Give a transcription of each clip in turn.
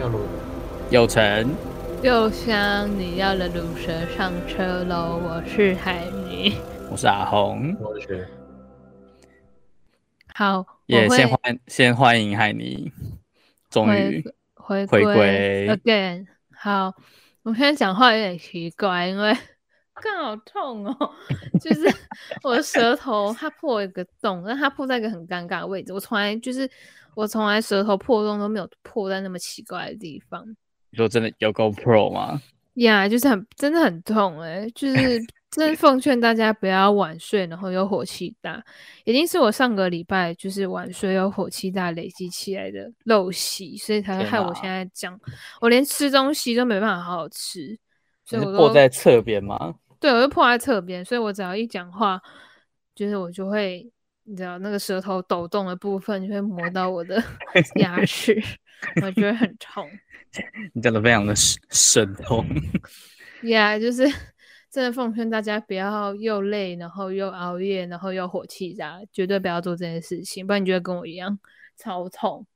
要录。有成，又香，你要的卤蛇上车喽！我是海尼，我是阿红，我是。好，也、yeah, 先欢先欢迎海尼，终于回回归 again。好，我现在讲话有点奇怪，因为 刚好痛哦，就是我的舌头它破一个洞，但它破在一个很尴尬的位置。我从来就是我从来舌头破洞都没有破在那么奇怪的地方。你说真的有够 pro 吗？呀，yeah, 就是很真的很痛哎、欸，就 是真的奉劝大家不要晚睡，然后又火气大，已经是我上个礼拜就是晚睡又火气大累积起来的陋习，所以才会害我现在这样我连吃东西都没办法好好吃，所以我破在侧边吗？对，我就破在侧边，所以我只要一讲话，就是我就会，你知道那个舌头抖动的部分就会磨到我的 牙齿，我觉得很痛。你讲的非常的生痛。呀，yeah, 就是真的奉劝大家不要又累，然后又熬夜，然后又火气大，绝对不要做这件事情，不然你就会跟我一样超痛。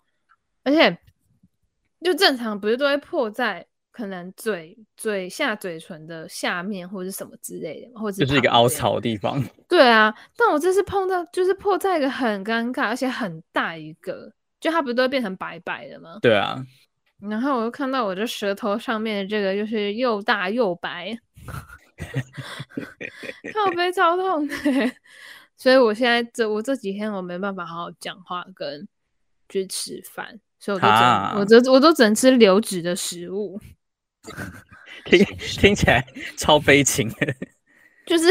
而且，就正常不是都会破在可能嘴嘴下嘴唇的下面或者什么之类的，或者就是一个凹槽的地方。对啊，但我这次碰到就是破在一个很尴尬而且很大一个，就它不是都会变成白白的吗？对啊。然后我又看到我这舌头上面的这个，就是又大又白，靠背超痛的，所以我现在这我这几天我没办法好好讲话跟去吃饭，所以我就我都我都只能吃流质的食物，听听起来超悲情的，就是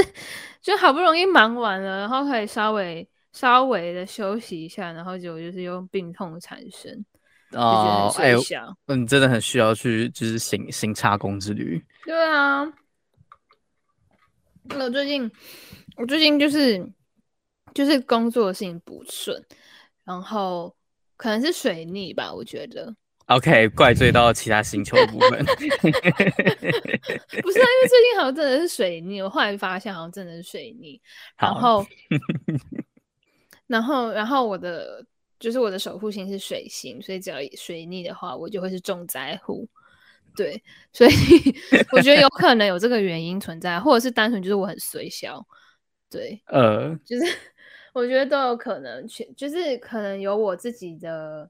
就好不容易忙完了，然后可以稍微稍微的休息一下，然后结果就是用病痛产生。哦，哎，嗯，真的很需要去，就是行行差工之旅。对啊，我最近，我最近就是就是工作的事情不顺，然后可能是水逆吧，我觉得。OK，怪罪到其他星球的部分。不是啊，因为最近好像真的是水逆，我后来发现好像真的是水逆，然后，然后，然后我的。就是我的守护星是水星，所以只要水逆的话，我就会是重灾户。对，所以 我觉得有可能有这个原因存在，或者是单纯就是我很随小。对，呃，就是 我觉得都有可能，全就是可能有我自己的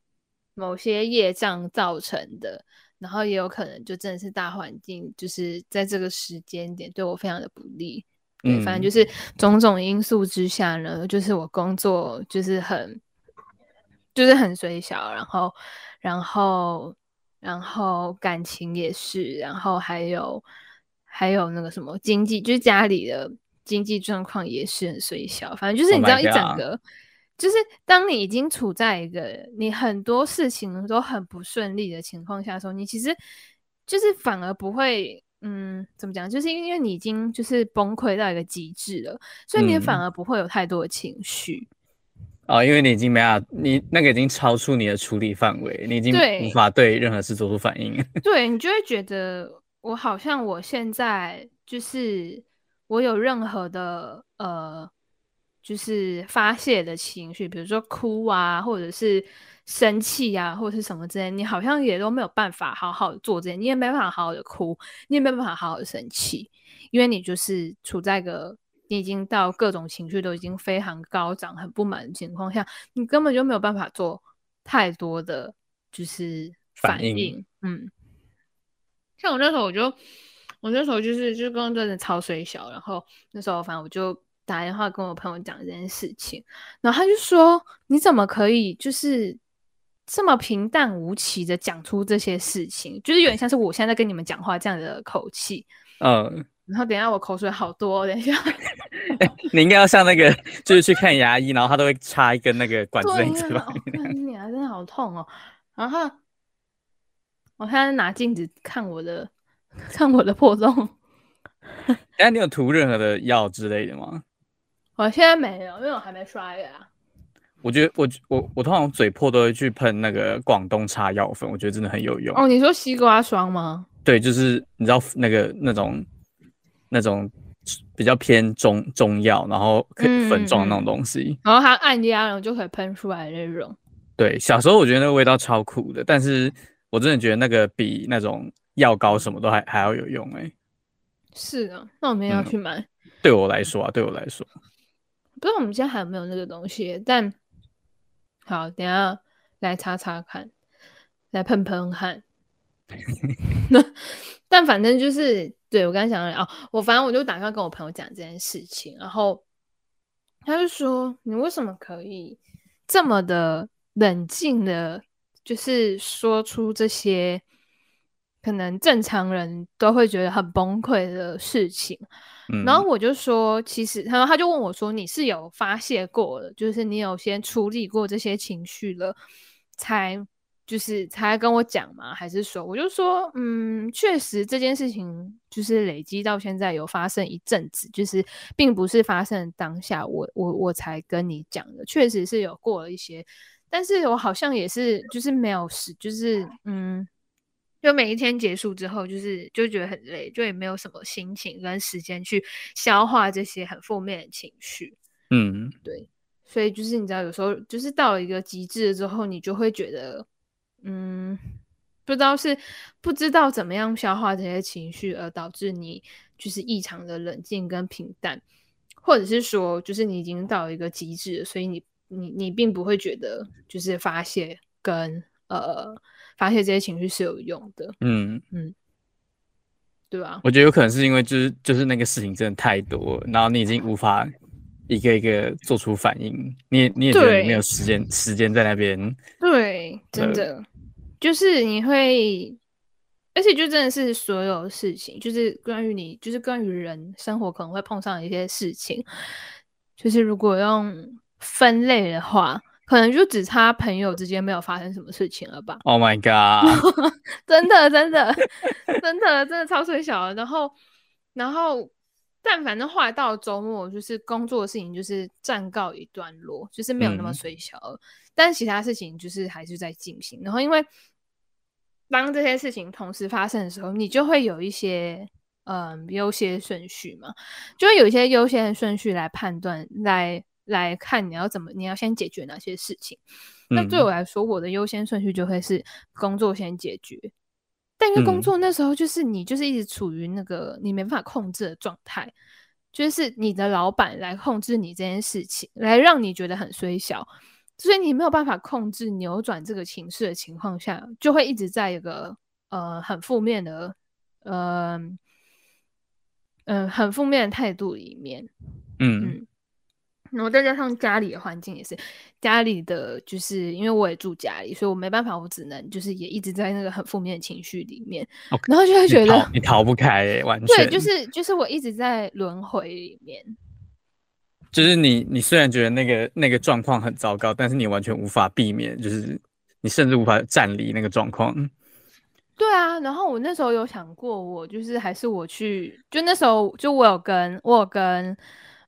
某些业障造成的，然后也有可能就真的是大环境，就是在这个时间点对我非常的不利。对，嗯，反正就是种种因素之下呢，就是我工作就是很。就是很水小，然后，然后，然后感情也是，然后还有，还有那个什么经济，就是家里的经济状况也是很水小。反正就是你知道，一整个，Oh. 就是当你已经处在一个你很多事情都很不顺利的情况下的时候，你其实就是反而不会，嗯，怎么讲？就是因为你已经就是崩溃到一个极致了，所以你反而不会有太多的情绪。嗯哦，因为你已经没法，你那个已经超出你的处理范围，你已经无法对任何事做出反应。对，对你就会觉得我好像我现在就是我有任何的呃，就是发泄的情绪，比如说哭啊，或者是生气啊，或者是什么之类，你好像也都没有办法好好的做这些，你也没办法好好的哭，你也没办法好好的生气，因为你就是处在一个。你已经到各种情绪都已经非常高涨、很不满的情况下，你根本就没有办法做太多的就是反应。反应。嗯，像我那时候，我就我那时候就是就是刚刚真的超衰小，然后那时候反正我就打电话跟我朋友讲这件事情，然后他就说：“你怎么可以就是这么平淡无奇的讲出这些事情？就是有点像是我现在在跟你们讲话这样的口气。”嗯。然后等一下，我口水好多。等一下，你应该要像那个，就是去看牙医，然后他都会插一根那个管子在你嘴巴里面。你还真的好痛哦！然后我现在拿镜子看我的，看我的破洞。哎，你有涂任何的药之类的吗？我现在没有，因为我还没刷牙。我觉得我我我通常嘴破都会去喷那个广东茶药粉，我觉得真的很有用。哦，你说西瓜霜吗？对，就是你知道那个那种。那种比较偏中中药，然后可以粉状那种东西，嗯、然后它按压，然后就可以喷出来的那种。对，小时候我觉得那个味道超酷的，但是我真的觉得那个比那种药膏什么都还还要有用哎、欸。是啊，那我们要去买。嗯、对我来说啊，对我来说，不知道我们家还有没有那个东西。但好，等下来擦擦看，来喷喷汗。但反正就是，对，我刚才讲了哦，我反正我就打算跟我朋友讲这件事情，然后他就说：“你为什么可以这么的冷静的，就是说出这些可能正常人都会觉得很崩溃的事情？”嗯，然后我就说：“其实，然后他就问我说：‘你是有发泄过了，就是你有先处理过这些情绪了，才？’”就是才跟我讲吗？还是说，我就说，嗯，确实这件事情就是累积到现在有发生一阵子，就是并不是发生当下我我我才跟你讲的，确实是有过了一些，但是我好像也是就是没有时，就是嗯，就每一天结束之后，就是就觉得很累，就也没有什么心情跟时间去消化这些很负面的情绪，嗯，对，所以就是你知道，有时候就是到了一个极致了之后，你就会觉得。嗯，不知道是不知道怎么样消化这些情绪，而导致你就是异常的冷静跟平淡，或者是说，就是你已经到了一个极致，所以你你你并不会觉得就是发泄跟呃发泄这些情绪是有用的。嗯嗯，对吧？我觉得有可能是因为就是就是那个事情真的太多，然后你已经无法一个一个做出反应，你也你也觉得你没有时间时间在那边。对，真的。就是你会，而且就真的是所有事情，就是关于你，就是关于人生活可能会碰上的一些事情，就是如果用分类的话，可能就只差朋友之间没有发生什么事情了吧？Oh my god！真的真的 真的真的超衰小的。然后然后，但反正后来到了周末，就是工作的事情就是暂告一段落，就是没有那么衰小了，嗯，但其他事情就是还是在进行。然后因为当这些事情同时发生的时候，你就会有一些嗯优先顺序嘛，就会有一些优先顺序来判断，来来看你要怎么，你要先解决哪些事情。嗯、那对我来说，我的优先顺序就会是工作先解决。但因为工作那时候就是你就是一直处于那个你没办法控制的状态，就是你的老板来控制你这件事情，来让你觉得很衰小。所以你没有办法控制扭转这个情绪的情况下，就会一直在一个呃很负面的呃嗯、呃、很负面的态度里面，嗯嗯，然后再加上家里的环境也是，家里的就是因为我也住家里，所以我没办法，我只能就是也一直在那个很负面的情绪里面，okay, 然后就会觉得你逃，不开、欸，完全对，就是就是我一直在轮回里面。就是你，你虽然觉得那个那个状况很糟糕，但是你完全无法避免，就是你甚至无法站离那个状况。对啊，然后我那时候有想过，我就是还是我去，就那时候就我有跟我有跟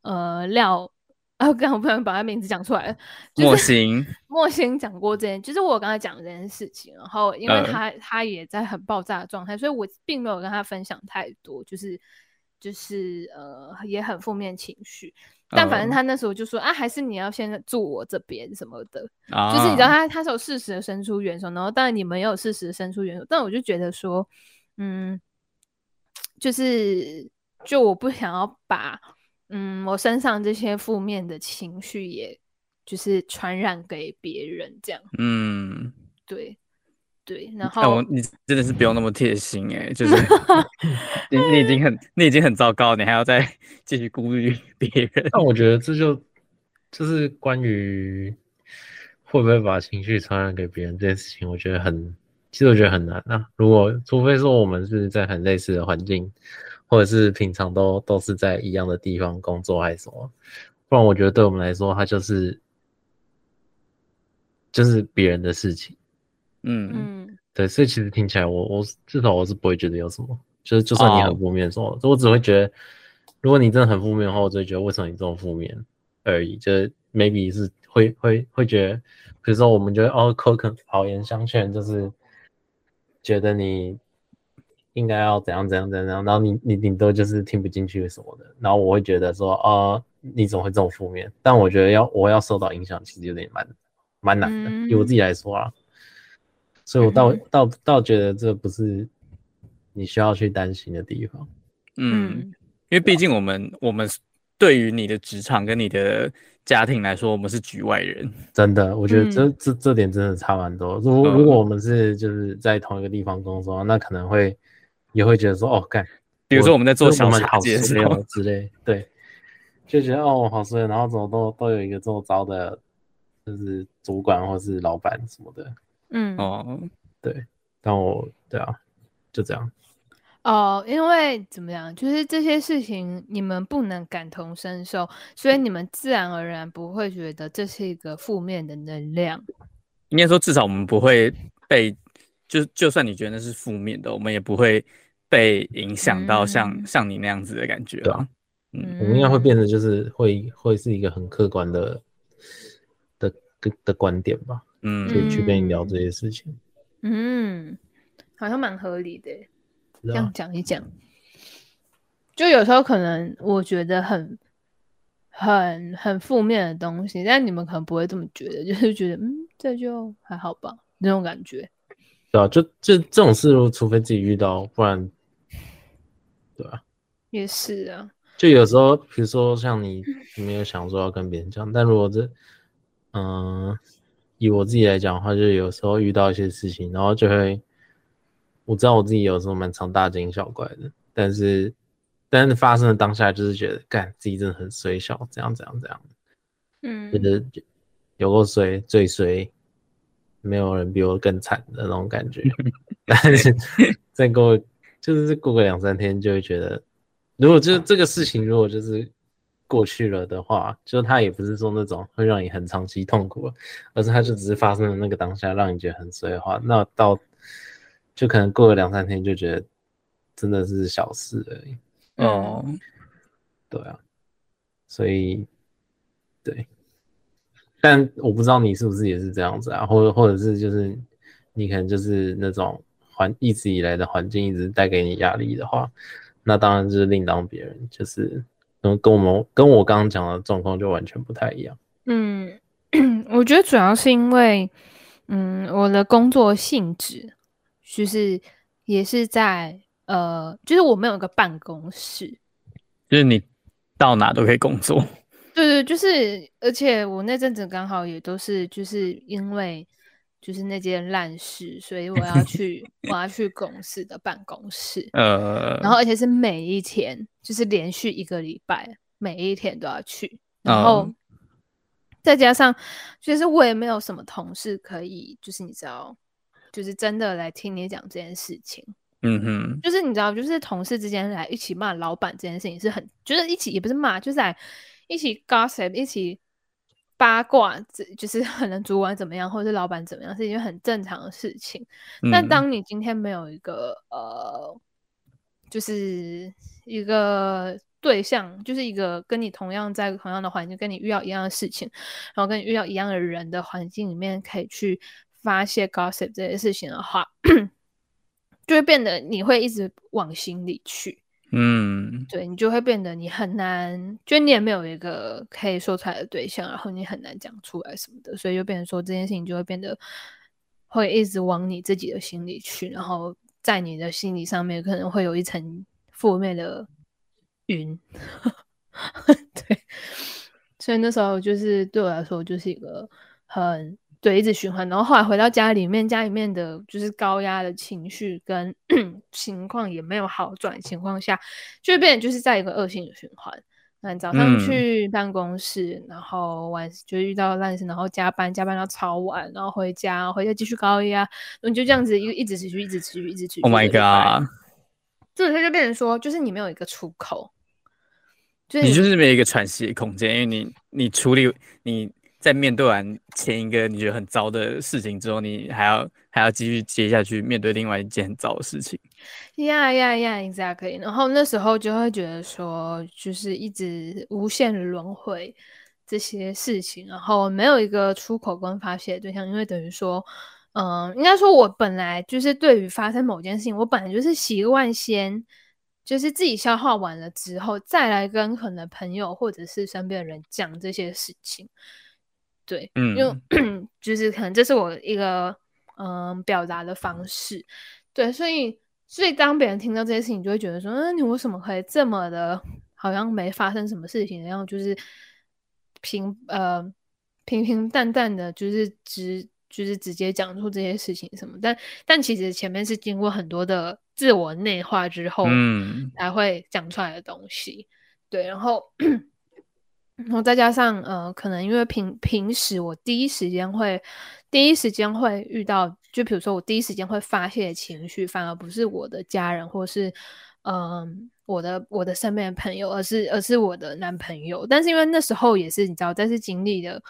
呃廖，啊，刚我不能把他名字讲出来，莫心 莫心讲过这件，就是我刚才讲这件事情，然后因为他、呃、他也在很爆炸的状态，所以我并没有跟他分享太多，就是就是呃也很负面情绪。但反正他那时候就说、oh. 啊，还是你要先住我这边什么的，oh. 就是你知道他他是有适时的伸出援手，然后当然你们也有适时的伸出援手，但我就觉得说，嗯，就是就我不想要把嗯我身上这些负面的情绪，也就是传染给别人这样，嗯，对。对，然后我你真的是不用那么贴心哎、欸，就是 你你已经很你已经很糟糕，你还要再 继续顾虑 别人。那我觉得这就就是关于会不会把情绪传染给别人这件事情，我觉得很其实我觉得很难啊。如果除非说我们是在很类似的环境，或者是平常都都是在一样的地方工作还是什么，不然我觉得对我们来说，它就是就是别人的事情。嗯嗯，对，所以其实听起来我，我我至少我是不会觉得有什么，就是就算你很负面说，说、oh.，我只会觉得，如果你真的很负面的话，我只会觉得为什么你这么负面而已，就是 maybe 是会会会觉得，比如说我们觉得哦，口肯好言相劝，就是觉得你应该要怎样怎样怎样，然后你你顶多就是听不进去什么的，然后我会觉得说，哦，你怎么会这么负面？但我觉得要我要受到影响，其实有点蛮蛮难的，以、嗯、我自己来说啊。所以我倒倒倒觉得这不是你需要去担心的地方。嗯，因为毕竟我们我们对于你的职场跟你的家庭来说，我们是局外人。真的，我觉得这、嗯、这这点真的差蛮多。如果如果我们是就是在同一个地方工作，那可能会也会觉得说，哦，干，比如说我们在做小茶姐 之类，对，就觉得哦，好衰，然后怎么都都有一个这么糟的，就是主管或是老板什么的。嗯哦，对，但我对啊，就这样。哦，因为怎么样，就是这些事情你们不能感同身受，所以你们自然而然不会觉得这是一个负面的能量。应该说，至少我们不会被，就就算你觉得那是负面的，我们也不会被影响到像、嗯、像你那样子的感觉。对啊，嗯，我们应该会变得就是会会是一个很客观的的的的观点吧。嗯，可以去跟你聊这些事情。嗯，好像蛮合理的。这样讲一讲，就有时候可能我觉得很、很、很负面的东西，但你们可能不会这么觉得，就是觉得嗯，这就还好吧，那种感觉。对啊，就就这种事，除非自己遇到，不然，对啊，也是啊。就有时候，比如说像你，你没有想说要跟别人讲，但如果这，嗯，以我自己来讲的话，就有时候遇到一些事情，然后就会。我知道我自己有时候蛮常大惊小怪的，但是，但是发生的当下就是觉得，干自己真的很衰小，这样这样这样，嗯，觉得有够衰，最衰，没有人比我更惨的那种感觉。但是再过，就是过个两三天，就会觉得，如果就这个事情，如果就是过去了的话，就它也不是说那种会让你很长期痛苦，而是它就只是发生的那个当下，让你觉得很衰的话，那到。就可能过了两三天就觉得真的是小事而已。哦、嗯，对啊，所以对，但我不知道你是不是也是这样子啊，或者或者是就是你可能就是那种环一直以来的环境一直带给你压力的话，那当然就是另当别人，就是跟跟我们跟我刚刚讲的状况就完全不太一样。嗯，我觉得主要是因为嗯我的工作性质。就是也是在呃，就是我们有一个办公室，就是你到哪都可以工作。对对，就是而且我那阵子刚好也都是就是因为就是那件烂事，所以我要去 我要去公司的办公室，呃，然后而且是每一天，就是连续一个礼拜，每一天都要去，然后再加上就是我也没有什么同事可以，就是你知道。就是真的来听你讲这件事情，嗯哼，就是你知道，就是同事之间来一起骂老板这件事情是很，就是一起也不是骂，就是来一起 gossip，一起八卦，就是可能主管怎么样，或者是老板怎么样，是一件很正常的事情。但、嗯、当你今天没有一个呃，就是一个对象，就是一个跟你同样在同样的环境，跟你遇到一样的事情，然后跟你遇到一样的人的环境里面，可以去。发泄 gossip 这些事情的话，就会变得你会一直往心里去，嗯，对，你就会变得你很难，就你也没有一个可以说出来的对象，然后你很难讲出来什么的，所以就变成说这件事情就会变得会一直往你自己的心里去，然后在你的心理上面可能会有一层负面的云，对，所以那时候就是对我来说就是一个很。对，一直循环，然后后来回到家里面，家里面的就是高压的情绪跟 情况也没有好转情况下，就会变成就是在一个恶性的循环。那你早上去办公室，嗯、然后晚就遇到烂事，然后加班加班到超晚，然后回家回家继续高压，你就这样子一一直持续，一直持续，一直持续。Oh my god！这他就变成说，就是你没有一个出口，就是你，你就是没有一个喘息的空间，因为你你处理你。在面对完前一个你觉得很糟的事情之后，你还要还要继续接下去面对另外一件很糟的事情。呀呀呀，exactly。然后那时候就会觉得说，就是一直无限轮回这些事情，然后没有一个出口跟发泄的对象，因为等于说，嗯，应该说我本来就是对于发生某件事情，我本来就是习惯先就是自己消化完了之后，再来跟可能朋友或者是身边的人讲这些事情。对，嗯，因为 就是可能这是我一个嗯表达的方式。对，所以所以当别人听到这些事情，就会觉得说，嗯，你为什么可以这么的，好像没发生什么事情，然后就是平呃平平淡淡的，就是直就是直接讲出这些事情什么，但但其实前面是经过很多的自我内化之后，嗯，才会讲出来的东西。对，然后。然后再加上，呃，可能因为平平时我第一时间会第一时间会遇到，就比如说我第一时间会发泄情绪，反而不是我的家人或是，嗯、呃，我的我的身边的朋友，而是而是我的男朋友。但是因为那时候也是你知道，但是经历的，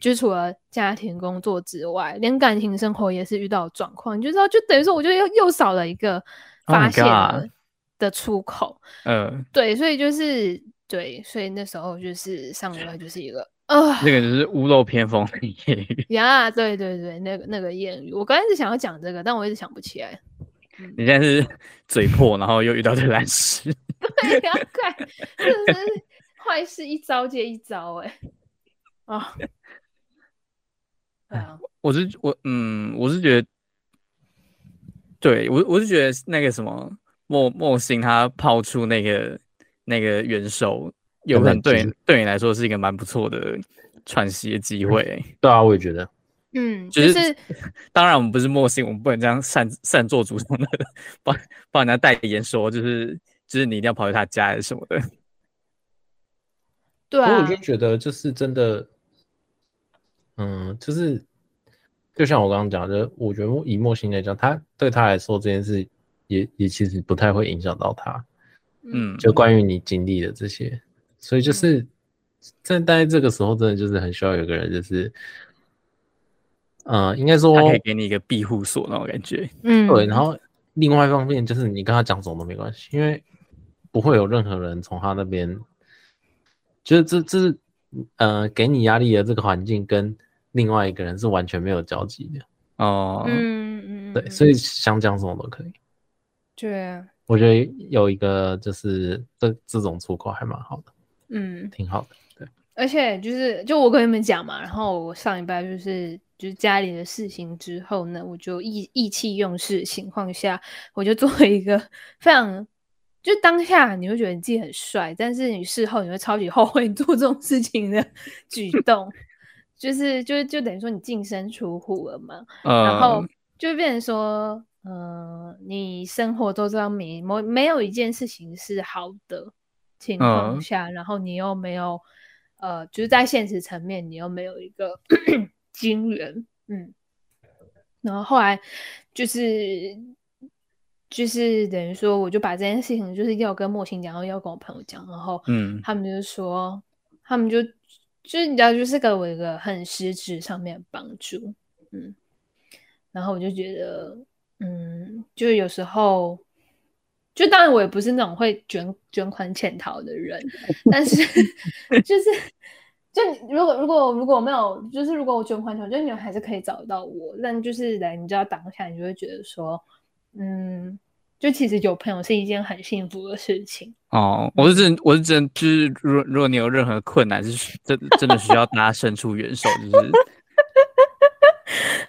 就除了家庭工作之外，连感情生活也是遇到状况，你就知道，就等于说，我就又又少了一个发泄的、oh、的出口。嗯，uh. 对，所以就是。对，所以那时候就是上礼拜就是一个啊，那个就是屋漏偏逢连夜雨呀，对对对，那个那个谚语，我刚开始想要讲这个，但我一直想不起来。你现在是 嘴破，然后又遇到这烂事，对呀，快，真的是坏事一招接一招哎，啊，对啊，我是我嗯，我是觉得，对我我是觉得那个什么莫莫星他抛出那个。那个元首有可能对对你来说是一个蛮不错的喘息的机会。对啊，我也觉得。嗯，就是，就是、当然我们不是默信，我们不能这样擅擅作主张的帮帮人家代言说，就是就是你一定要跑去他家还是什么的。对啊。我就觉得就是真的，嗯，就是就像我刚刚讲的，我觉得以默信来讲，他对他来说这件事也也其实不太会影响到他。嗯，就关于你经历的这些，所以就是在大概这个时候，真的就是很需要有个人，就是，呃，应该说他可以给你一个庇护所那种感觉。嗯，对。然后另外一方面，就是你跟他讲什么都没关系，因为不会有任何人从他那边，就是这这是呃给你压力的这个环境，跟另外一个人是完全没有交集的。哦，嗯嗯，对，所以想讲什么都可以。对啊。我觉得有一个就是这这种出口还蛮好的，嗯，挺好的，对。而且就是就我跟你们讲嘛，然后我上礼拜就是就是家里的事情之后呢，我就意意气用事的情况下，我就做了一个非常就当下你会觉得你自己很帅，但是你事后你会超级后悔做这种事情的举 动，就是就就等于说你净身出户了嘛，嗯、然后就变成说。嗯、呃，你生活都这样没没没有一件事情是好的情况下，嗯、然后你又没有呃，就是在现实层面你又没有一个 金源，嗯，然后后来就是就是等于说，我就把这件事情就是要跟莫心讲，然后要跟我朋友讲，然后嗯，他们就说，他们就就是你知道，就是给我一个很实质上面的帮助，嗯，然后我就觉得。嗯，就有时候，就当然我也不是那种会卷卷款潜逃的人，但是就是，就如果如果如果我没有，就是如果我卷款潜逃，就你们还是可以找到我。但就是来，你知道当下，你就会觉得说，嗯，就其实有朋友是一件很幸福的事情。哦，我是真，我是真，就是如如果你有任何困难，是真真的需要大家伸出援手，就是。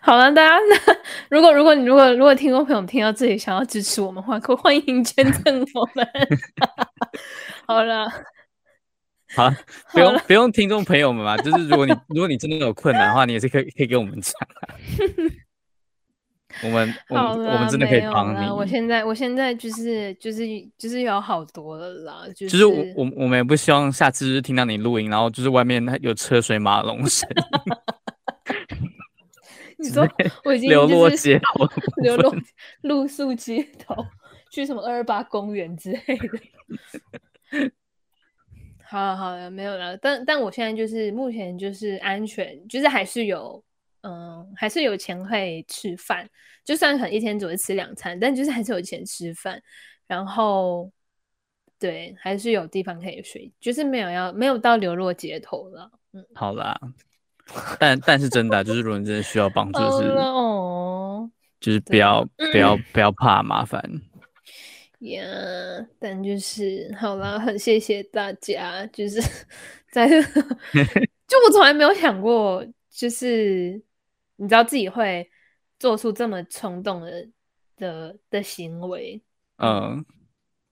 好了，大家那如果如果你如果如果听众朋友听到这里想要支持我们的话，可欢迎捐赠我们。好了，好，不用不用听众朋友们嘛，就是如果你 如果你真的有困难的话，你也是可以可以跟我们讲。我们我们我们真的可以帮你。我现在我现在就是就是就是有好多了啦，就是、就是我我我们也不希望下次就是听到你录音，然后就是外面有车水马龙声。你说我已经流落街头，流落 露宿街头，去什么二二八公园之类的。好了好了，没有了。但但我现在就是目前就是安全，就是还是有嗯，还是有钱可以吃饭。就算可能一天只会吃两餐，但就是还是有钱吃饭。然后对，还是有地方可以睡，就是没有要没有到流落街头了。嗯，好啦。但但是真的、啊，就是如果你真的需要帮助，就是哦，就是不要不要不要怕麻烦。呀，yeah, 但就是好了，很谢谢大家，就是 在，就我从来没有想过，就是你知道自己会做出这么冲动的的的行为。嗯，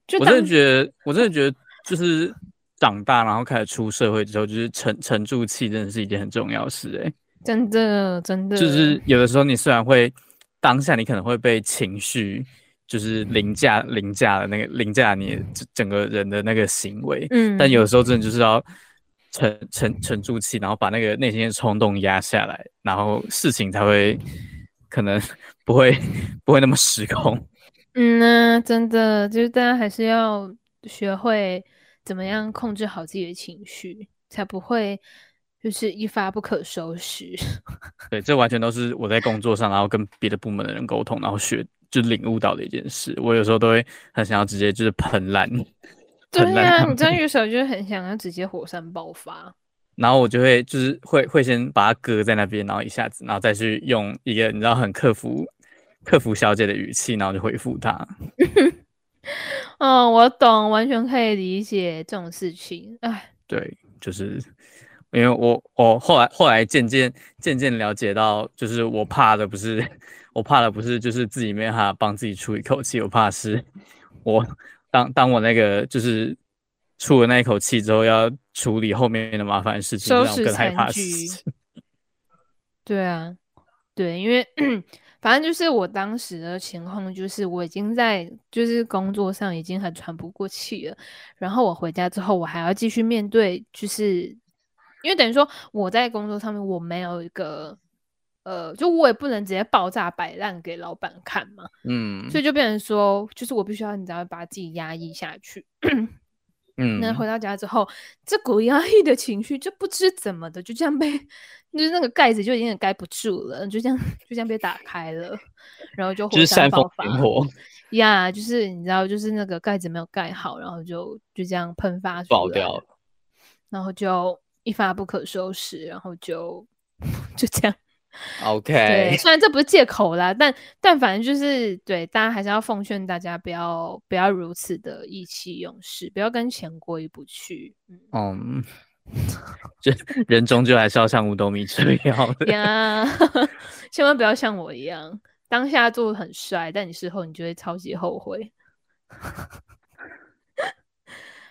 就我真的觉得，我真的觉得，就是长大然后开始出社会之后，就是沉沉住气，真的是一件很重要的事。哎，真的真的，就是有的时候你虽然会当下你可能会被情绪就是凌驾凌驾的那个凌驾你整个人的那个行为，嗯，但有的时候真的就是要。沉沉沉住气，然后把那个内心的冲动压下来，然后事情才会可能 不会不会那么失控。嗯呢、啊，真的就是大家还是要学会怎么样控制好自己的情绪，才不会就是一发不可收拾。对，这完全都是我在工作上，然后跟别的部门的人沟通，然后学就领悟到的一件事。我有时候都会很想要直接就是喷烂。对呀、啊，你这样有时候就很想要直接火山爆发，然后我就会就是会会先把它搁在那边，然后一下子，然后再去用一个你知道很克服克服小姐的语气，然后就回复他。嗯，我懂，完全可以理解这种事情。哎，对，就是因为我我后来后来渐渐渐渐了解到，就是我怕的不是我怕的不是就是自己没办法帮自己出一口气，我怕是我。当当我那个就是出了那一口气之后，要处理后面的麻烦事情，收拾更害怕。对啊，对，因为反正就是我当时的情况，就是我已经在就是工作上已经很喘不过气了，然后我回家之后，我还要继续面对，就是因为等于说我在工作上面我没有一个。呃，就我也不能直接爆炸摆烂给老板看嘛，嗯，所以就变成说，就是我必须要你知道把自己压抑下去，嗯，那回到家之后，这股压抑的情绪就不知怎么的就这样被，就是那个盖子就已经盖不住了，就这样就这样被打开了，然后就火山爆发，呀，就是你知道，就是那个盖子没有盖好，然后就就这样喷发出来爆掉了，然后就一发不可收拾，然后就 就这样。OK，对，虽然这不是借口啦，但但反正就是对大家还是要奉劝大家不要不要如此的意气用事，不要跟钱过意不去。嗯，这、um, 人终究还是要像五斗米折腰的呀，千万不要像我一样，当下做的很帅，但你事后你就会超级后悔。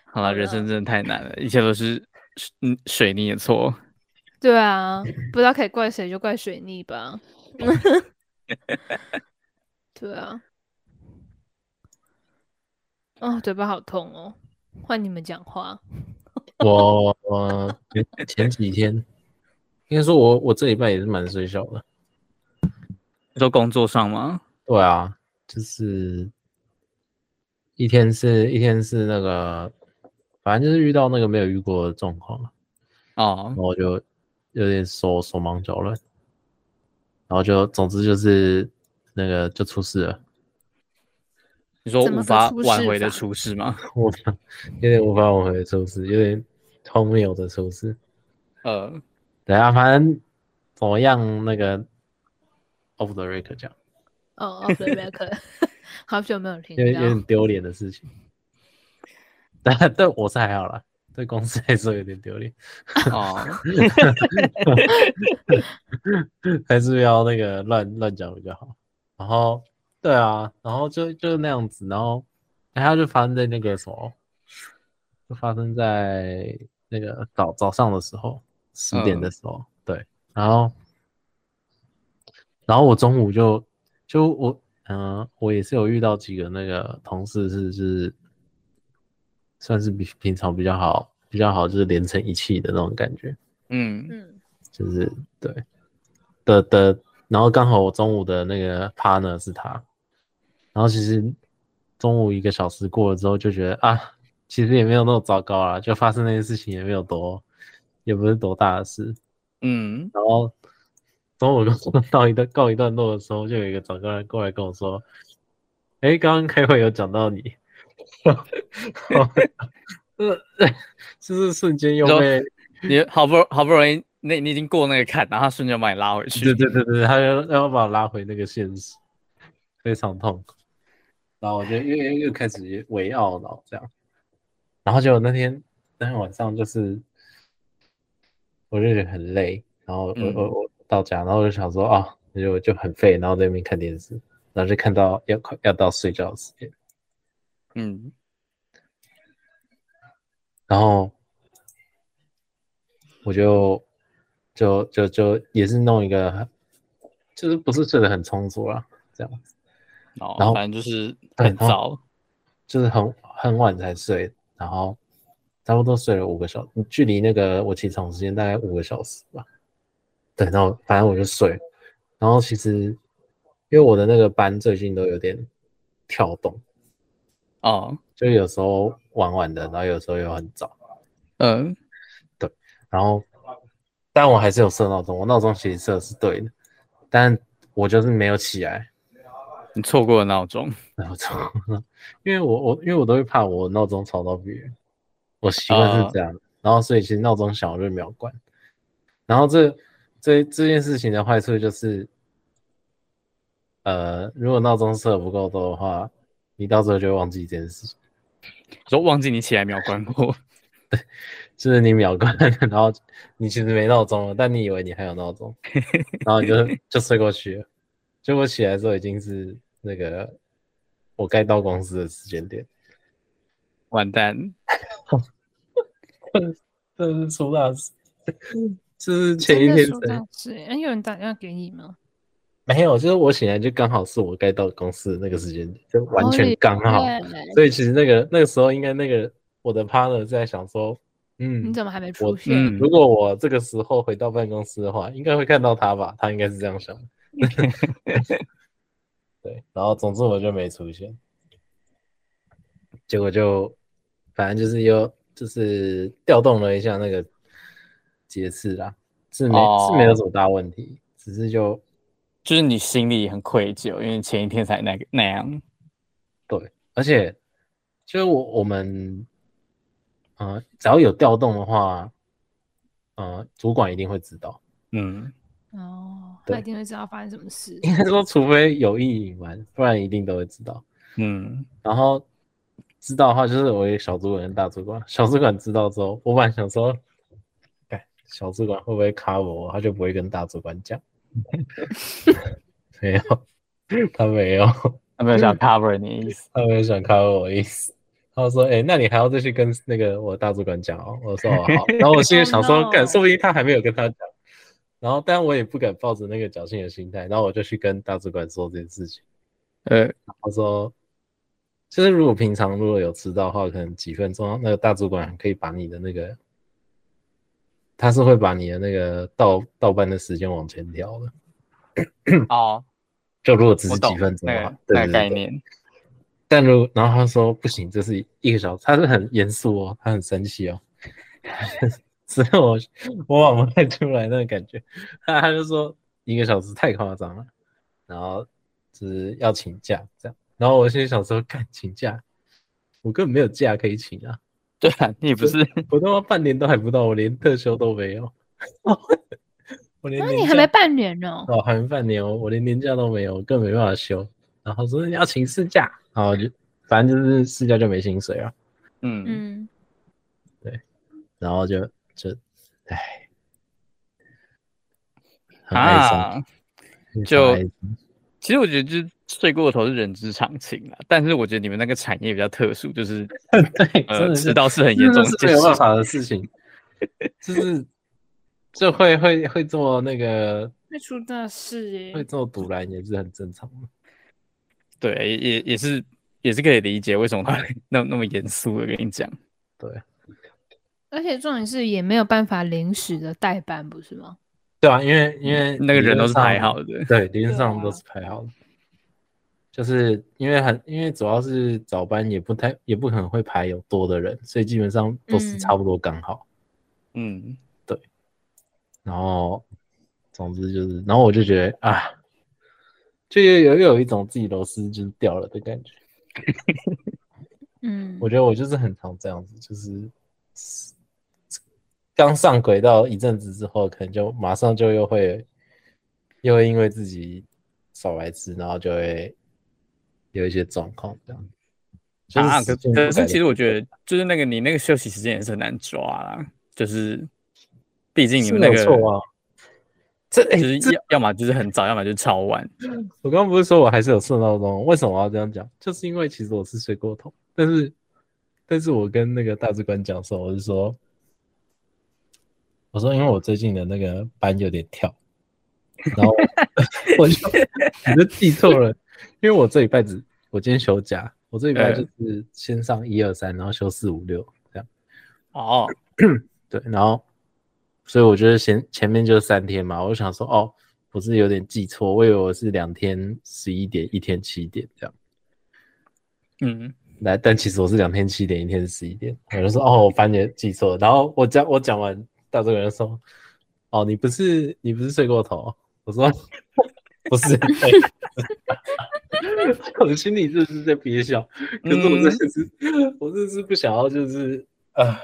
好了，人生真的太难了，一切都是嗯水逆的错。对啊，不知道可以怪谁就怪水逆吧。对啊，哦，嘴巴好痛哦，换你们讲话。我我前几天应该说我我这礼拜也是蛮睡小的。你说工作上吗？对啊，就是一天是一天是那个，反正就是遇到那个没有遇过的状况哦，然后我就。有点手手忙脚乱，然后就总之就是那个就出事了。你说无法挽回的出事吗？我有点无法挽回的出事，有点荒谬的出事。呃，对啊，反正怎么样那个 off the record 讲。哦，off the record，好久没有听到。有有点丢脸的事情，但但我是还好啦。对公司来说有点丢脸哦，还是不要那个乱乱讲比较好。然后，对啊，然后就就那样子，然后，然后就发生在那个什么，就发生在那个早早上的时候，十点的时候，嗯、对。然后，然后我中午就就我嗯、呃，我也是有遇到几个那个同事是是。算是比平常比较好，比较好，就是连成一气的那种感觉。嗯嗯，就是对的的，然后刚好我中午的那个 partner 是他，然后其实中午一个小时过了之后，就觉得啊，其实也没有那么糟糕啊，就发生那些事情也没有多，也不是多大的事。嗯，然后中午到一段告一段落的时候，就有一个长官过来跟我说：“哎，刚刚开会有讲到你。” 呃，就是瞬间又被你好不好不容易，那你已经过那个坎，然后他瞬间把你拉回去。对对对对，他要要把我拉回那个现实，非常痛苦。然后我就又又又开始为懊恼这样。然后就那天那天晚上就是，我就觉得很累。然后我我我到家，然后我就想说啊，就就很废，然后在那边看电视，然后就看到要快要到睡觉的时间，嗯，然后我就就就就也是弄一个，就是不是睡得很充足啊，这样子，哦，然后反正就是很早，就是很很晚才睡，然后差不多睡了五个小时，距离那个我起床时间大概五个小时吧。对，然后反正我就睡，然后其实因为我的那个班最近都有点跳动，哦，就有时候晚晚的，然后有时候又很早，嗯，对，然后但我还是有设闹钟，我闹钟其实设是对的，但我就是没有起来，你错过了闹钟，闹钟，因为我我因为我都会怕我闹钟吵到别人，我习惯是这样，哦、然后所以其实闹钟响我就秒关，然后这。这这件事情的坏处就是，呃，如果闹钟设不够多的话，你到时候就会忘记这件事情，说忘记你起来秒关过，对，就是你秒关，然后你其实没闹钟了，但你以为你还有闹钟，然后你就就睡过去了，结果起来的时候已经是那个我该到公司的时间点，完蛋，这是出大事。这是前一天是，哎，有人打电话给你吗？没有，就是我醒来就刚好是我该到公司的那个时间点，就完全刚好。Oh. 所以其实那个那个时候应该那个我的 partner 在想说，嗯，你怎么还没出现？嗯，如果我这个时候回到办公室的话，应该会看到他吧？他应该是这样想。对，然后总之我就没出现，结果就反正就是又就是调动了一下那个。节次啦，是没、哦、是没有什么大问题，只是就就是你心里很愧疚，因为前一天才那个那样。对，而且就是我我们，呃，只要有调动的话，呃，主管一定会知道。嗯，哦，他一定会知道发生什么事。应该说，除非有意隐瞒，不然一定都会知道。嗯，然后知道的话，就是我一个小主管跟大主管，小主管知道之后，我本来想说。哎小主管会不会 cover 我？他就不会跟大主管讲。没有，他没有，他没有想 cover 你意思，他没有想 cover 我意思。他说：“哎、欸，那你还要再去跟那个我大主管讲哦。”我说：“哦好。”然后我心里想说：“干，说不定他还没有跟他讲。”然后，但我也不敢抱着那个侥幸的心态。然后我就去跟大主管说这件事情。呃，他说：“就是如果平常如果有迟到的话，可能几分钟，那个大主管可以把你的那个。”他是会把你的那个到到班的时间往前调的。哦，就如果只是几分钟的话，那个、概念。但如然后他说不行，这是一个小时，他是很严肃哦，他很生气哦。所以我我往不太出来那个感觉，他 他就说一个小时太夸张了，然后就是要请假这样。然后我心里想说，干请假，我根本没有假可以请啊。对啊，你不是，我他妈半年都还不到，我连特休都没有。我连那你还没半年呢？哦，还没半年哦，我连年假都没有，更没办法休。然后说你要请事假，然后就反正就是事假就没薪水啊。嗯嗯，对，然后就就唉，啊，就其实我觉得就。睡过头是人之常情啊，但是我觉得你们那个产业比较特殊，就是 对，呃，迟到是很严重，是没有办法的事情，就是就会会会做那个会出大事耶，会做赌烂也是很正常的，对，也也是也是可以理解为什么他那那么严肃的跟你讲，对，而且重点是也没有办法临时的代班，不是吗？对啊，因为因为那个人都是排好的，对，理论上都是排好的。就是因为很，因为主要是早班也不太，也不可能会排有多的人，所以基本上都是差不多刚好。嗯，对。然后，总之就是，然后我就觉得啊，就有有有一种自己螺丝就是掉了的感觉。嗯，我觉得我就是很常这样子，就是刚上轨道一阵子之后，可能就马上就又会，又会因为自己少来吃，然后就会。有一些状况这样，就是、啊，可可是其实我觉得，就是那个你那个休息时间也是很难抓啦，就是毕竟你们那个这、欸、就是要要么就是很早，要么就是超晚。我刚刚不是说我还是有设闹钟？为什么我要这样讲？就是因为其实我是睡过头，但是但是我跟那个大主管讲说，我是说，我说因为我最近的那个班有点跳，然后 我就你就记错了，因为我这礼拜只我今天休假，我这礼拜就是先上一二三，然后休四五六这样。哦，对，然后。所以我觉得前前面就三天嘛，我就想说哦，我是有点记错，我以为我是两天十一点，一天七点这样。嗯，来，但其实我是两天七点，一天十一点。我就说哦，我反正记错了。然后我讲我讲完，到这个人说哦，你不是你不是睡过头？我说 不是，我的心里就是在憋笑。可是我真的是，嗯、我真的是不想要，就是啊，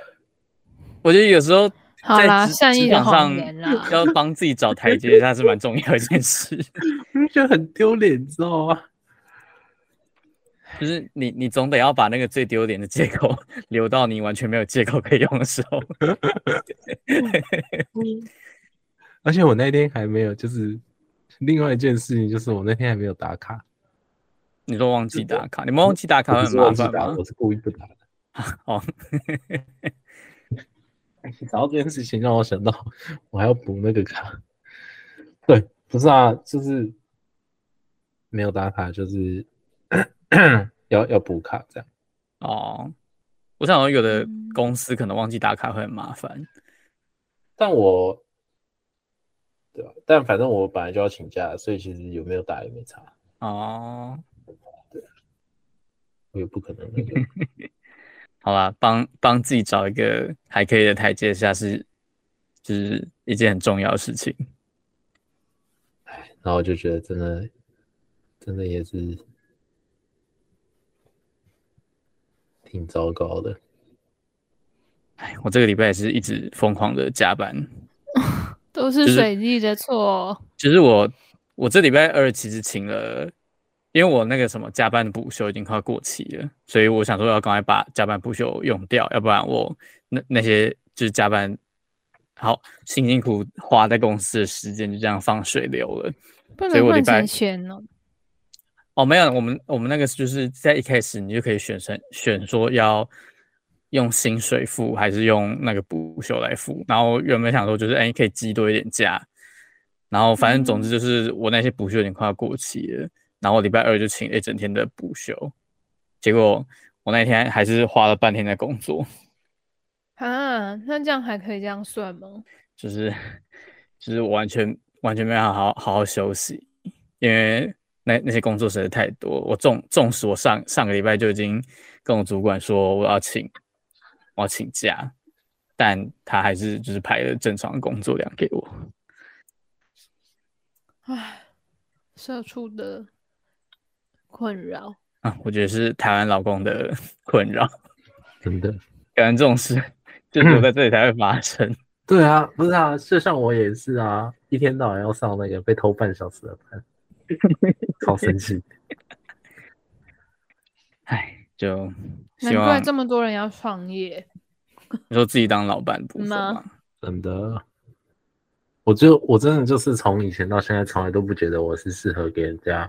我觉得有时候。好啦，善意的谎言啦，要帮自己找台阶，那是蛮重要的一件事。我觉得很丢脸，你知道吗？就是你，你总得要把那个最丢脸的借口留到你完全没有借口可以用的时候。而且我那天还没有，就是另外一件事情，就是我那天还没有打卡。你说忘记打卡？你们忘记打卡很麻烦吗？我是故意不打的。哦。然后这件事情让我想到，我还要补那个卡。对，不是啊，就是没有打卡，就是 要要补卡这样。哦，我想有的公司可能忘记打卡会很麻烦，但我，对吧？但反正我本来就要请假，所以其实有没有打也没差。哦，对，我也不可能那个。好吧，帮帮自己找一个还可以的台阶下是，就是一件很重要的事情。哎，然后我就觉得真的，真的也是挺糟糕的。哎，我这个礼拜也是一直疯狂的加班，都是水逆的错。其实、就是、我我这礼拜二其实请了。因为我那个什么加班的补休已经快过期了，所以我想说要赶快把加班补休用掉，要不然我那那些就是加班好辛辛苦花在公司的时间就这样放水流了。不能换成钱哦。哦，没有，我们我们那个就是在一开始你就可以选成选说要用薪水付还是用那个补休来付，然后原本想说就是哎你可以积多一点假，然后反正总之就是我那些补休已经快要过期了。嗯然后礼拜二就请了一整天的补休，结果我那天还是花了半天在工作。啊，那这样还可以这样算吗？就是，就是我完全完全没有好好好好休息，因为那那些工作实在太多。我纵纵使我上上个礼拜就已经跟我主管说我要请我要请假，但他还是就是排了正常的工作量给我。唉，社畜的。困扰啊，我觉得是台湾老公的 困扰，真的，感觉这种事就只有在这里才会发生。对啊，不是啊，就像我也是啊，一天到晚要上那个被偷半小时的班，好生气。哎，就难怪这么多人要创业。你说自己当老板不吗？真的，我就我真的就是从以前到现在，从来都不觉得我是适合给人家。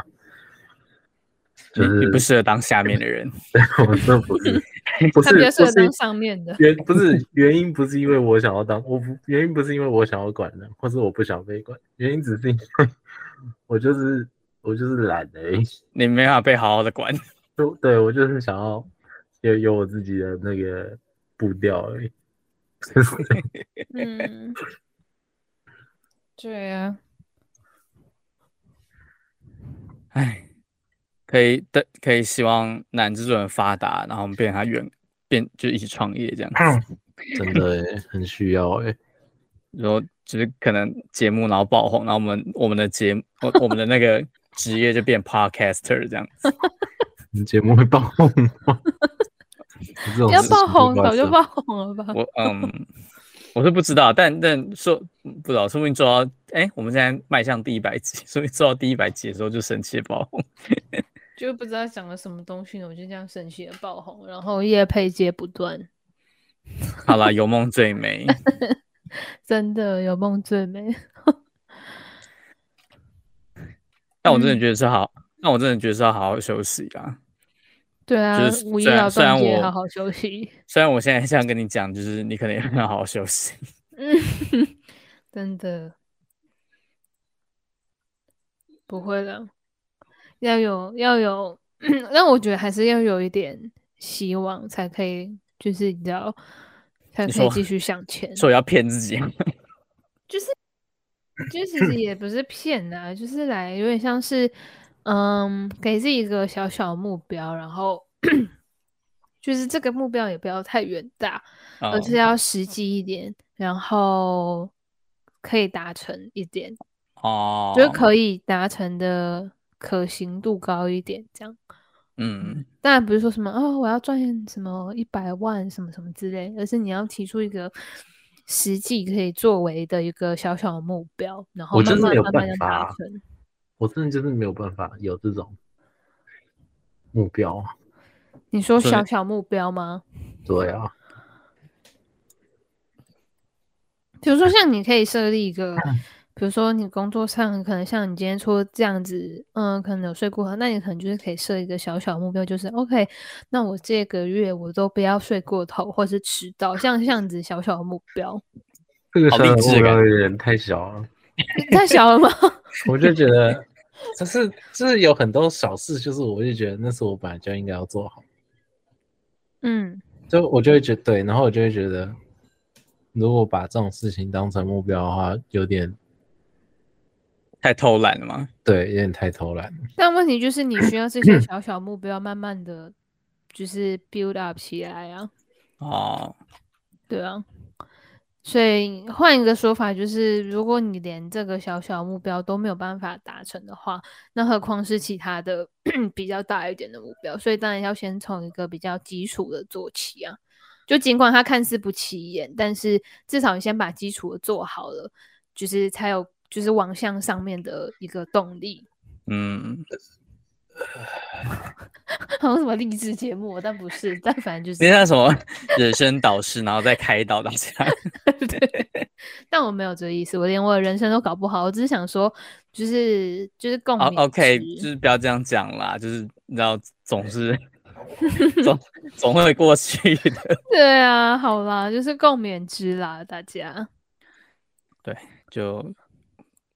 就是你不适合当下面的人，对，我真的不是，不是，他比较适合当上面的。原不是原因，不是因为我想要当，我不原因不是因为我想要管人，或是我不想被管，原因只是因为我就是我就是懒而已。你没法被好好的管，就对我就是想要有有我自己的那个步调而已。嗯，对啊，哎。可以的，可以希望男制作人发达，然后我们变成他原变就一起创业这样子，真的诶很需要哎然后就是可能节目然后爆红，然后我们我们的节目 我我们的那个职业就变 podcaster 这样子。你 节目会爆红吗？要爆红早就爆红了吧？我嗯。我是不知道，但但说不知道，说不定做到哎、欸，我们现在迈向第一百集，所以做到第一百集的时候就神奇的爆红，就不知道讲了什么东西呢，我就这样神奇的爆红，然后夜配接不断。好啦，有梦最美，真的有梦最美。但我真的觉得是好，那、嗯、我真的觉得是要好好休息啊。对啊，就是五一要断电，好好休息。虽然我现在这样跟你讲，就是你可能也要好好休息。嗯，真的不会了，要有要有，但我觉得还是要有一点希望，才可以，就是你知道，才可以继续向前。所以要骗自己，就是，就其实也不是骗啊，就是来有点像是。嗯，给自己一个小小目标，然后 就是这个目标也不要太远大，oh. 而是要实际一点，然后可以达成一点哦，oh. 就是可以达成的可行度高一点，这样。嗯，当然不是说什么哦，我要赚什么一百万什么什么之类，而是你要提出一个实际可以作为的一个小小的目标，然后慢慢慢慢的达成。我真的就是没有办法有这种目标。你说小小目标吗？对啊。比如说，像你可以设立一个，比如说你工作上可能像你今天说这样子，嗯，可能有睡过头，那你可能就是可以设一个小小目标，就是 OK，那我这个月我都不要睡过头或是迟到，像这样子小小的目标。这个小小目标有点太小了。太小了吗？我就觉得。就是就是有很多小事，就是我就觉得那是我本来就应该要做好。嗯，就我就会觉得对，然后我就会觉得，如果把这种事情当成目标的话，有点太偷懒了吗？对，有点太偷懒。但问题就是，你需要这些小小目标，慢慢的就是 build up 起来啊。哦，对啊。所以换一个说法，就是如果你连这个小小目标都没有办法达成的话，那何况是其他的 比较大一点的目标？所以当然要先从一个比较基础的做起啊。就尽管它看似不起眼，但是至少你先把基础的做好了，就是才有就是往向上面的一个动力。嗯。好像什么励志节目，但不是，但反正就是你像什么人生导师，然后再开导大家。对，但我没有这个意思，我连我的人生都搞不好，我只是想说，就是就是共鸣。Oh, OK，就是不要这样讲啦，就是你知道，总是总总会过去的。对啊，好啦，就是共勉之啦，大家。对，就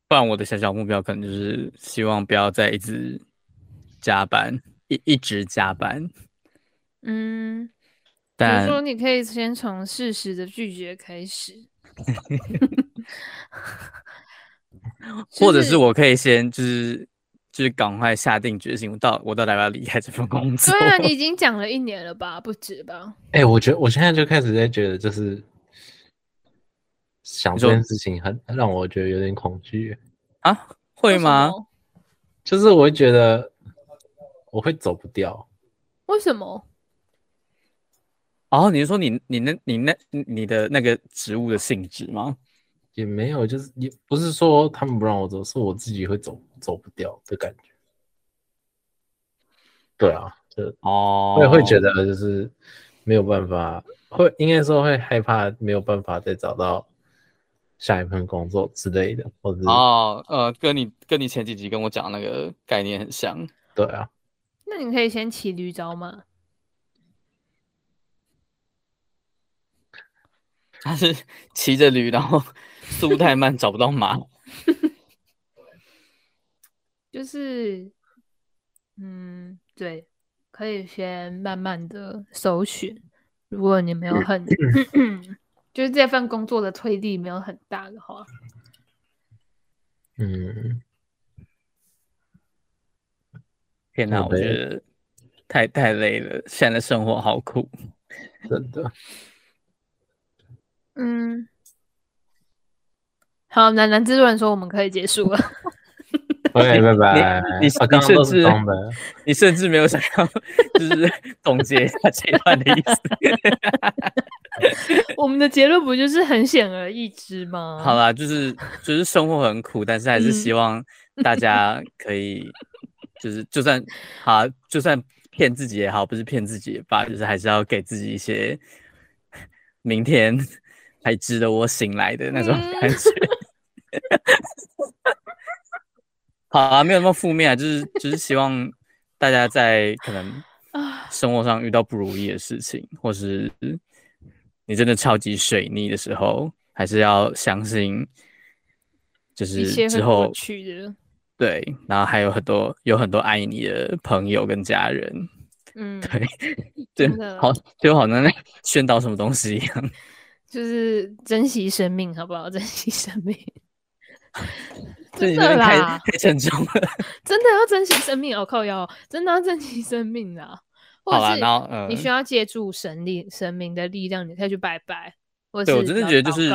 不然我的小小目标可能就是希望不要再一直。加班一一直加班，嗯，但比如说你可以先从事实的拒绝开始，或者是我可以先就是就是赶快下定决心，我到我到底要不要离开这份工作？对啊，你已 经讲了一年了吧，不止吧？哎、欸，我觉得我现在就开始在觉得，就是想这件事情很让我觉得有点恐惧啊，会吗？就是我会觉得。我会走不掉，为什么？哦，你是说你你那你那你的那个职务的性质吗？也没有，就是也不是说他们不让我走，是我自己会走走不掉的感觉。对啊，就哦，我也会觉得就是没有办法，会应该说会害怕没有办法再找到下一份工作之类的，或者哦呃，跟你跟你前几集跟我讲那个概念很像，对啊。那你可以先骑驴找马。他是骑着驴，然后速度太慢，找不到马。就是，嗯，对，可以先慢慢的搜寻。如果你没有很，就是这份工作的推力没有很大的话，嗯。天哪，我觉得太太累了，现在的生活好苦，真的。嗯，好，喃喃自润说我们可以结束了。OK，拜拜。你你甚至你甚至没有想要就是总结一下这一段的意思。我们的结论不就是很显而易知吗？好啦，就是就是生活很苦，但是还是希望大家可以。就是，就算好，就算骗自己也好，不是骗自己也罢，就是还是要给自己一些明天还值得我醒来的那种感觉。好啊，没有那么负面啊，就是就是希望大家在可能生活上遇到不如意的事情，或是你真的超级水逆的时候，还是要相信，就是之后去的。对，然后还有很多有很多爱你的朋友跟家人，嗯，对，真的好，就好像在 宣导什么东西一样，就是珍惜生命，好不好？珍惜生命，真的啦，太沉重了，真的要珍惜生命，我靠腰，真的要珍惜生命啊！好啦，然后嗯，你需要借助神力、神明的力量，你再去拜拜。对，我真的觉得就是。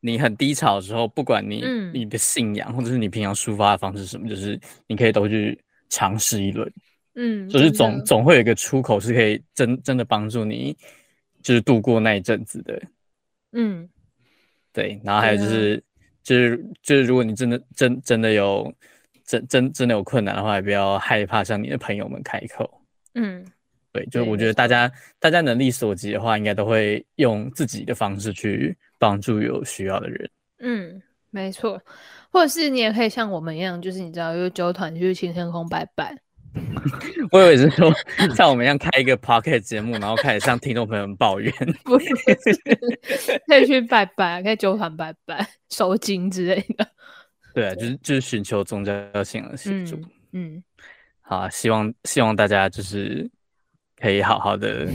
你很低潮的时候，不管你、嗯、你的信仰或者是你平常抒发的方式是什么，就是你可以都去尝试一轮，嗯，就是总总会有一个出口是可以真真的帮助你，就是度过那一阵子的，嗯，对。然后还有就是、嗯、就是就是如果你真的真真的有真真真的有困难的话，也不要害怕向你的朋友们开口，嗯，对。就是我觉得大家大家能力所及的话，应该都会用自己的方式去。帮助有需要的人，嗯，没错，或者是你也可以像我们一样，就是你知道，有九团去青天空拜拜。我以为是说像我们一样开一个 podcast 节目，然后开始向听众朋友们抱怨。不是，可以去拜拜，可以九团拜拜、收金之类的。对啊，就是就是寻求宗教性的协助。嗯，嗯好啊，希望希望大家就是可以好好的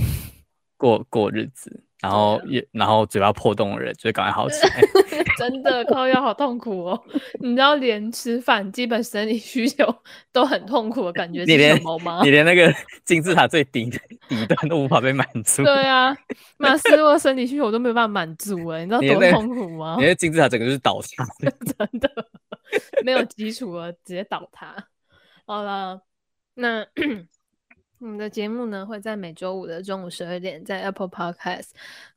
过过日子。然后也，然后嘴巴破洞的人就赶快好起来。真的，靠药好痛苦哦！你知道，连吃饭基本生理需求 都很痛苦的感觉是什么吗？你连，你连那个金字塔最顶底端都无法被满足。对啊，马斯洛生理需求我都没有办法满足哎，你知道多痛苦吗？你的金字塔整个就是倒塌，真的没有基础了，直接倒塌。好了，那。我们的节目呢，会在每周五的中午十二点，在 Apple Podcast、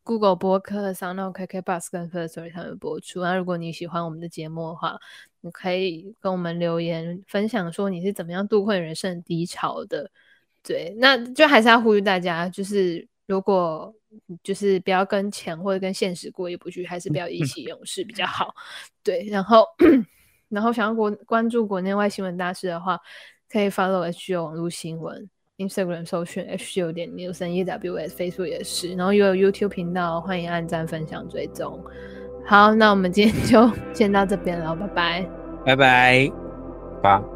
Google 播客、SoundOn、KKBox 跟 Firstory 上面播出。那如果你喜欢我们的节目的话，你可以跟我们留言分享，说你是怎么样度过人生低潮的。对，那就还是要呼吁大家，就是如果就是不要跟钱或者跟现实过意不去，还是不要意气用事比较好。对，然后然后想要国关注国内外新闻大事的话，可以 follow HGO 网络新闻。Instagram 搜寻 HGO 点 News，EWS，Facebook 也是，然后又有 YouTube 频道，欢迎按赞、分享、追踪。好，那我们今天就先到这边了，拜拜，拜拜，拜。